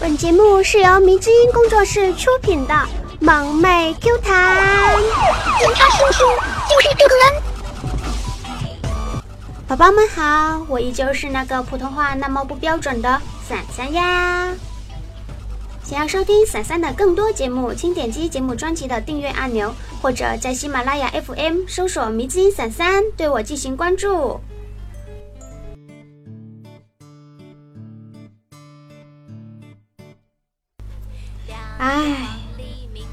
本节目是由迷之音工作室出品的《萌妹 Q 弹》，警察叔叔就是这个人。宝宝们好，我依旧是那个普通话那么不标准的伞伞呀。想要收听伞伞的更多节目，请点击节目专辑的订阅按钮，或者在喜马拉雅 FM 搜索“迷之音伞伞”，对我进行关注。唉，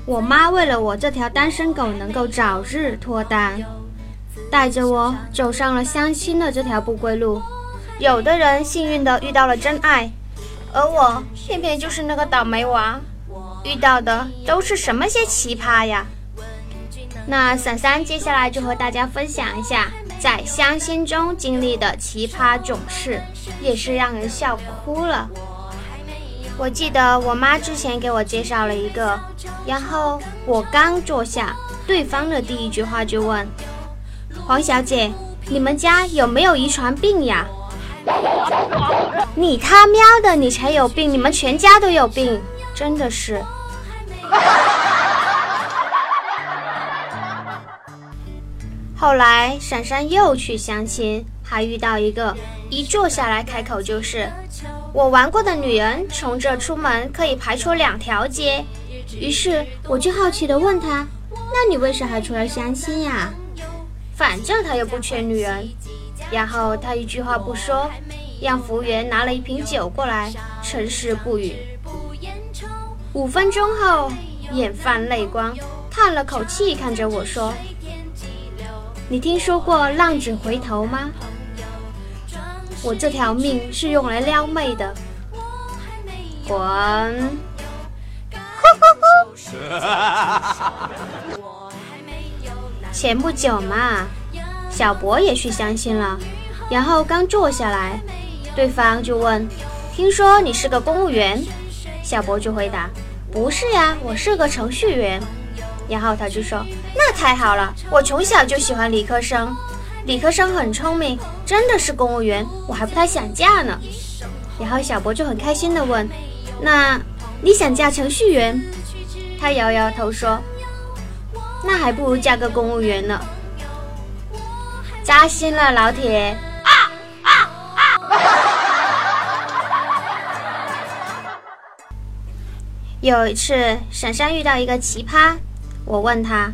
我妈为了我这条单身狗能够早日脱单，带着我走上了相亲的这条不归路。有的人幸运的遇到了真爱，而我偏偏就是那个倒霉娃，遇到的都是什么些奇葩呀？那伞伞接下来就和大家分享一下在相亲中经历的奇葩囧事，也是让人笑哭了。我记得我妈之前给我介绍了一个，然后我刚坐下，对方的第一句话就问：“黄小姐，你们家有没有遗传病呀？”你他喵的，你才有病！你们全家都有病，真的是。后来闪闪又去相亲，还遇到一个，一坐下来开口就是。我玩过的女人从这出门可以排出两条街，于是我就好奇地问他：“那你为啥还出来相亲呀？”反正他又不缺女人。然后他一句话不说，让服务员拿了一瓶酒过来，沉思不语。五分钟后，眼泛泪光，叹了口气，看着我说：“你听说过浪子回头吗？”我这条命是用来撩妹的，滚！前不久嘛，小博也去相亲了，然后刚坐下来，对方就问：“听说你是个公务员？”小博就回答：“不是呀，我是个程序员。”然后他就说：“那太好了，我从小就喜欢理科生。”理科生很聪明，真的是公务员，我还不太想嫁呢。然后小博就很开心的问：“那你想嫁程序员？”他摇摇头说：“那还不如嫁个公务员呢。”扎心了，老铁！有一次，闪闪遇到一个奇葩，我问他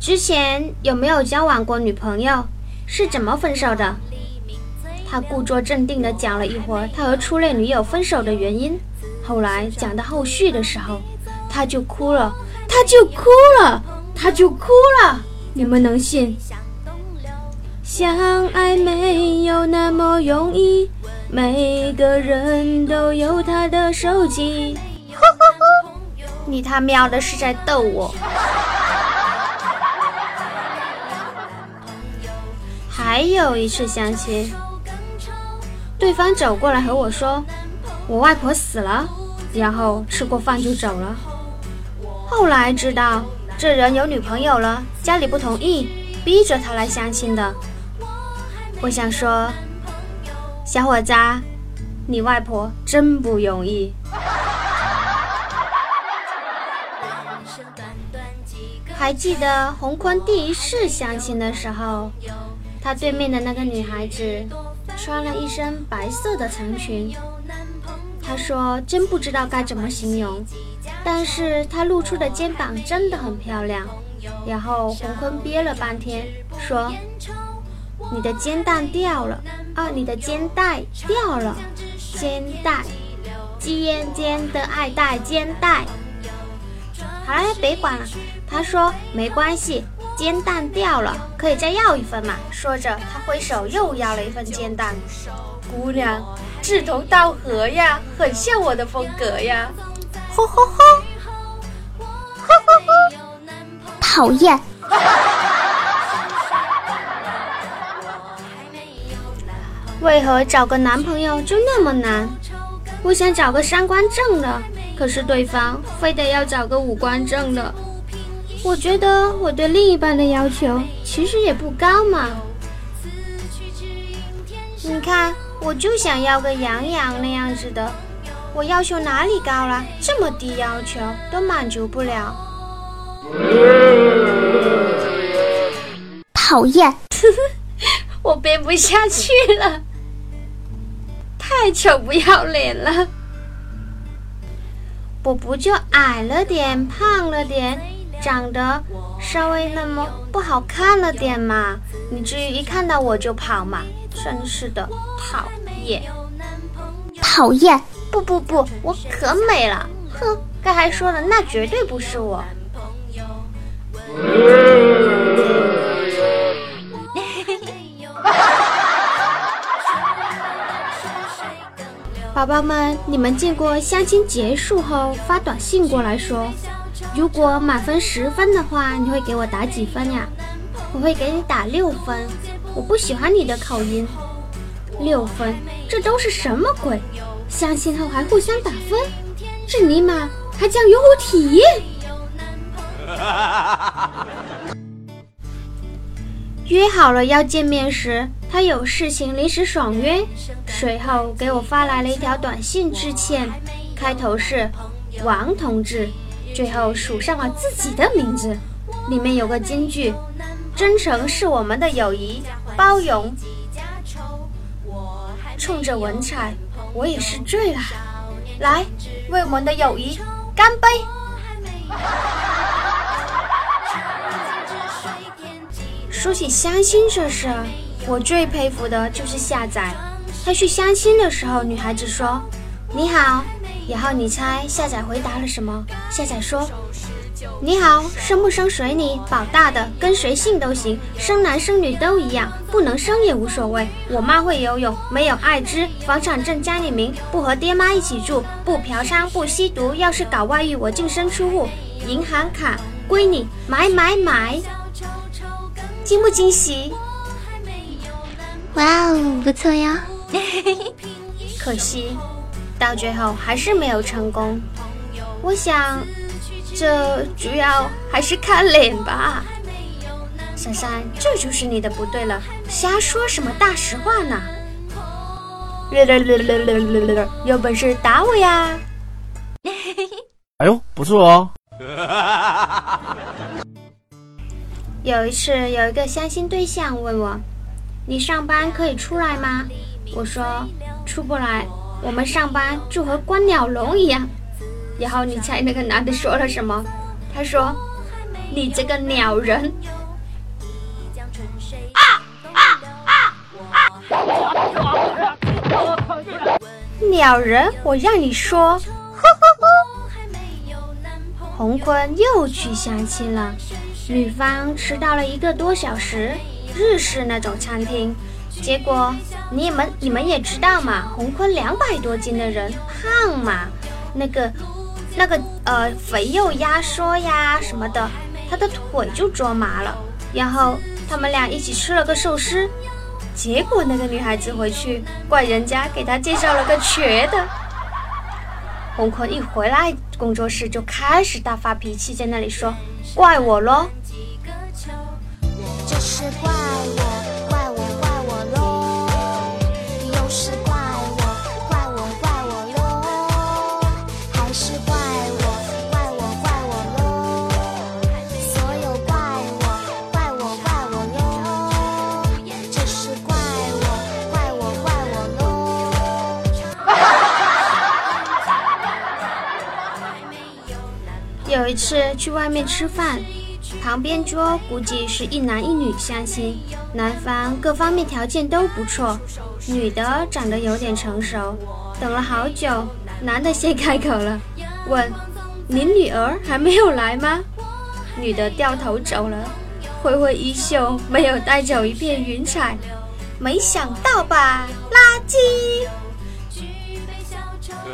之前有没有交往过女朋友。是怎么分手的？他故作镇定地讲了一会儿他和初恋女友分手的原因。后来讲到后续的时候，他就哭了，他就哭了，他就哭了。你们能信？相爱没有那么容易，每个人都有他的手机。你他喵的是在逗我！还有一次相亲，对方走过来和我说：“我外婆死了。”然后吃过饭就走了。后来知道这人有女朋友了，家里不同意，逼着他来相亲的。我想说，小伙子，你外婆真不容易。还记得洪坤第一次相亲的时候。他对面的那个女孩子穿了一身白色的长裙，他说真不知道该怎么形容，但是她露出的肩膀真的很漂亮。然后洪坤憋了半天说：“你的肩带掉了啊，你的肩带掉了，肩带，尖尖的爱戴肩带。”好了，别管了。他说没关系。煎蛋掉了，可以再要一份嘛？说着，他挥手又要了一份煎蛋。姑娘，志同道合呀，很像我的风格呀。吼吼吼！吼吼吼！讨厌！为何找个男朋友就那么难？我想找个三观正的，可是对方非得要找个五官正的。我觉得我对另一半的要求其实也不高嘛。你看，我就想要个杨洋那样子的，我要求哪里高了？这么低要求都满足不了。讨厌！我编不下去了，太丑不要脸了。我不就矮了点，胖了点，长得稍微那么不好看了点嘛？你至于一看到我就跑嘛？真是的，讨厌！讨厌！不不不，我可美了！哼，该还说了，那绝对不是我。宝宝们，你们见过相亲结束后发短信过来说，如果满分十分的话，你会给我打几分呀？我会给你打六分。我不喜欢你的口音。六分，这都是什么鬼？相亲后还互相打分？这尼玛还讲用户体验？约好了要见面时，他有事情临时爽约，随后给我发来了一条短信致歉，开头是“王同志”，最后署上了自己的名字，里面有个金句：“真诚是我们的友谊，包容。”冲着文采，我也是醉了。来，为我们的友谊干杯！说起相亲这事，我最佩服的就是夏仔。他去相亲的时候，女孩子说：“你好。”然后你猜夏仔回答了什么？夏仔说：“你好，生不生随你，保大的，跟谁姓都行，生男生女都一样，不能生也无所谓。我妈会游泳，没有艾滋，房产证加你名，不和爹妈一起住，不嫖娼，不吸毒，要是搞外遇，我净身出户，银行卡归你，买买买。”惊不惊喜？哇哦，不错呀！可惜到最后还是没有成功。我想，这主要还是看脸吧。珊珊，这就是你的不对了，瞎说什么大实话呢？有本事打我呀！哎呦，不错哦。有一次，有一个相亲对象问我：“你上班可以出来吗？”我说：“出不来，我们上班就和关鸟笼一样。”然后你猜那个男的说了什么？他说：“你这个鸟人！”啊啊啊！鸟人，我让你说。洪坤又去相亲了。女方迟到了一个多小时，日式那种餐厅。结果你们你们也知道嘛，洪坤两百多斤的人，胖嘛，那个那个呃肥肉压缩呀什么的，他的腿就捉麻了。然后他们俩一起吃了个寿司，结果那个女孩子回去怪人家给她介绍了个瘸的。洪坤一回来工作室就开始大发脾气，在那里说怪我咯。是怪我，一次去外面吃饭。旁边桌估计是一男一女相亲，男方各方面条件都不错，女的长得有点成熟。等了好久，男的先开口了，问：“您女儿还没有来吗？”女的掉头走了，挥挥衣袖，没有带走一片云彩。没想到吧，垃圾！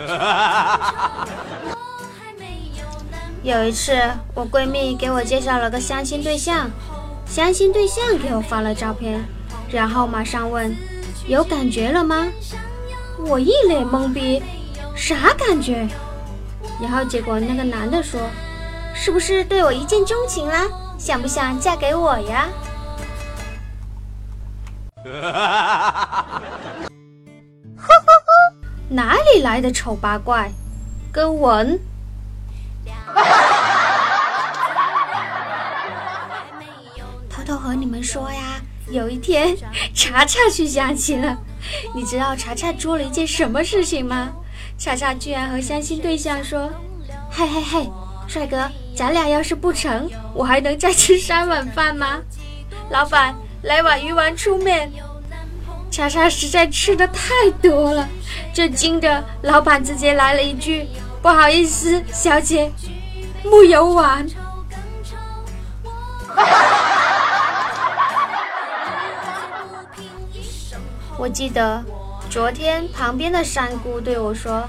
有一次，我闺蜜给我介绍了个相亲对象，相亲对象给我发了照片，然后马上问：“有感觉了吗？”我一脸懵逼，啥感觉？然后结果那个男的说：“是不是对我一见钟情啦？想不想嫁给我呀？” 哪里来的丑八怪？跟文。偷偷和你们说呀，有一天查查去相亲了。你知道查查做了一件什么事情吗？查查居然和相亲对象说：“嘿嘿嘿，帅哥，咱俩要是不成，我还能再吃三碗饭吗？”老板，来碗鱼丸粗面。查查实在吃的太多了，震惊的老板直接来了一句：“不好意思，小姐，木有碗。”我记得昨天旁边的山姑对我说：“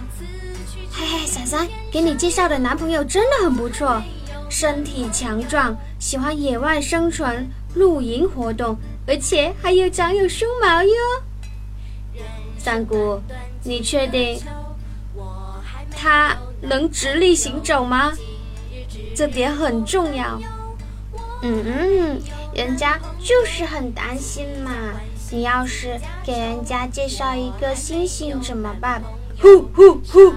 嘿嘿，闪闪，给你介绍的男朋友真的很不错，身体强壮，喜欢野外生存、露营活动，而且还有长有胸毛哟。”三姑，你确定他能直立行走吗？这点很重要。嗯嗯，人家就是很担心嘛。你要是给人家介绍一个星星怎么办？呼呼呼！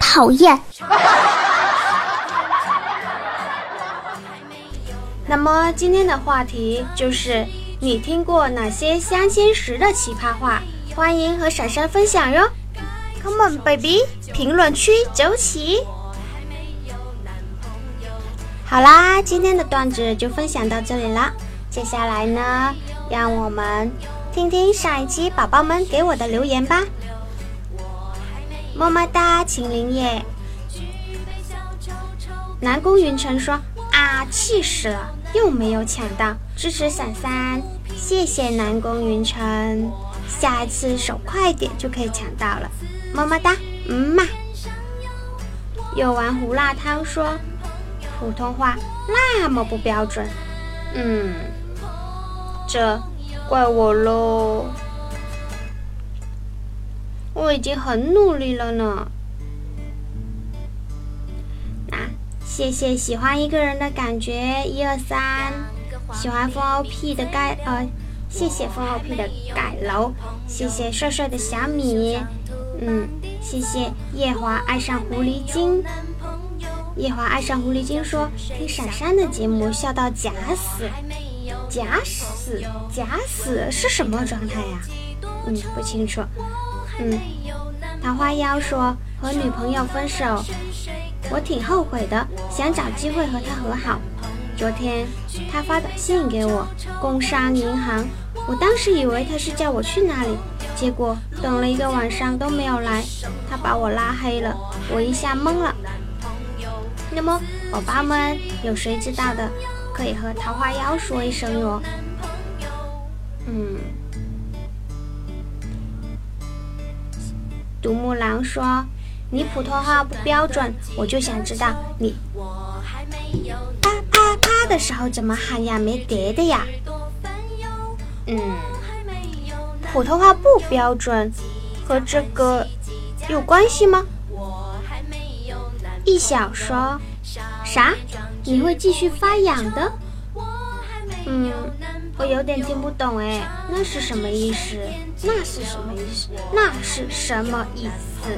讨厌。那么今天的话题就是你听过哪些相亲时的奇葩话？欢迎和闪闪分享哟！Come on baby，评论区走起！好啦，今天的段子就分享到这里啦。接下来呢，让我们听听上一期宝宝们给我的留言吧。么么哒，秦林叶。南宫云晨说：“啊，气死了，又没有抢到，支持伞伞，谢谢南宫云晨，下一次手快点就可以抢到了。”么么哒，嗯嘛。有碗胡辣汤说。普通话那么不标准，嗯，这怪我喽。我已经很努力了呢。那谢谢喜欢一个人的感觉，一二三，喜欢风 OP 的盖呃，谢谢风 OP 的盖楼，谢谢帅帅的小米，嗯，谢谢夜华爱上狐狸精。夜华爱上狐狸精说：“听闪闪的节目笑到假死，假死假死是什么状态呀？嗯，不清楚。嗯，桃花妖说和女朋友分手，我挺后悔的，想找机会和她和好。昨天他发短信给我，工商银行，我当时以为他是叫我去那里，结果等了一个晚上都没有来，他把我拉黑了，我一下懵了。”那么，宝宝们有谁知道的，可以和桃花妖说一声哟。嗯，独木狼说：“你普通话不标准，我就想知道你啪啪啪的时候怎么喊呀？没叠的呀？”嗯，普通话不标准和这个有关系吗？一小说啥？你会继续发痒的？嗯，我有点听不懂哎，那是什么意思？那是什么意思？那是什么意思？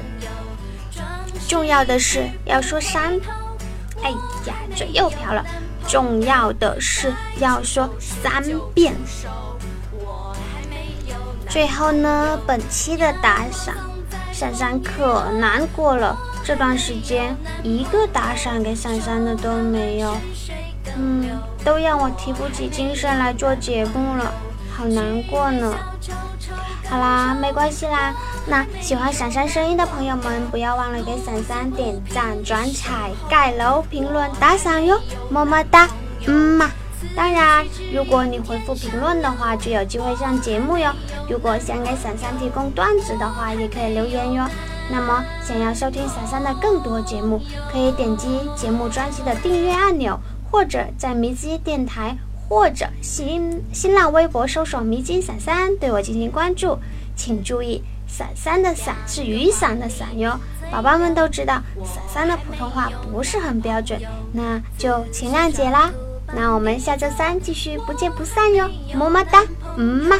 重要的是要说三，哎呀，嘴又瓢了。重要的是要说三遍。最后呢，本期的打赏，珊珊可难过了。这段时间一个打赏给珊珊的都没有，嗯，都让我提不起精神来做节目了，好难过呢。好啦，没关系啦。那喜欢闪闪声音的朋友们，不要忘了给闪闪点赞、转采、盖楼、评论、打赏哟，么么哒，嗯嘛。当然，如果你回复评论的话，就有机会上节目哟。如果想给伞伞提供段子的话，也可以留言哟。那么，想要收听闪闪的更多节目，可以点击节目专辑的订阅按钮，或者在迷津电台或者新新浪微博搜索“迷津闪闪”对我进行关注。请注意，“闪闪”的“闪”是雨伞的“伞”哟。宝宝们都知道，闪闪的普通话不是很标准，那就请谅解啦。那我们下周三继续不见不散哟，么么哒，嗯嘛，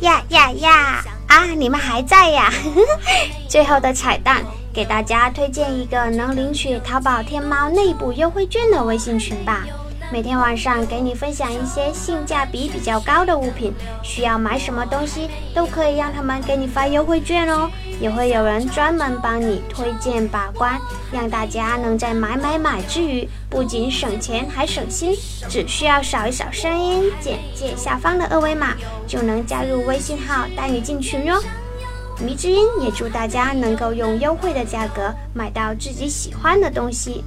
呀呀呀啊！你们还在呀？最后的彩蛋，给大家推荐一个能领取淘宝天猫内部优惠券的微信群吧。每天晚上给你分享一些性价比比较高的物品，需要买什么东西都可以让他们给你发优惠券哦，也会有人专门帮你推荐把关，让大家能在买买买之余不仅省钱还省心。只需要扫一扫声音简介下方的二维码，就能加入微信号带你进群哟。迷之音也祝大家能够用优惠的价格买到自己喜欢的东西。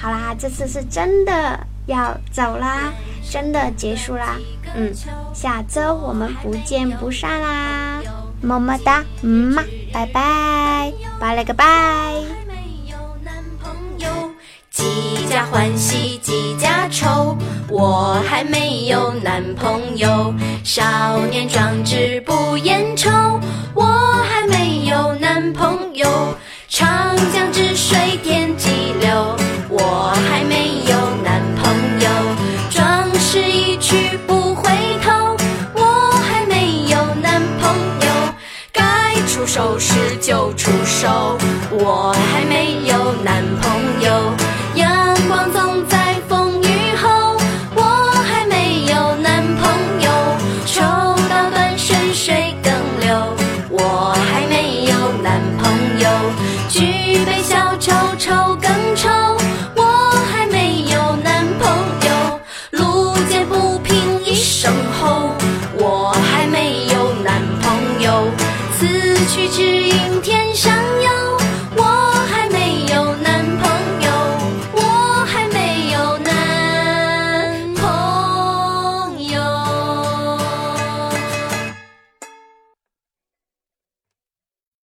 好啦，这次是真的要走啦，真的结束啦。嗯，下周我们不见不散啦，么么哒，嗯嘛，拜拜，拜了个拜。几家欢喜几家愁，我还没有男朋友。少年壮志我还没有男朋友，阳光总在风雨后。我还没有男朋友，抽刀断水水更流。我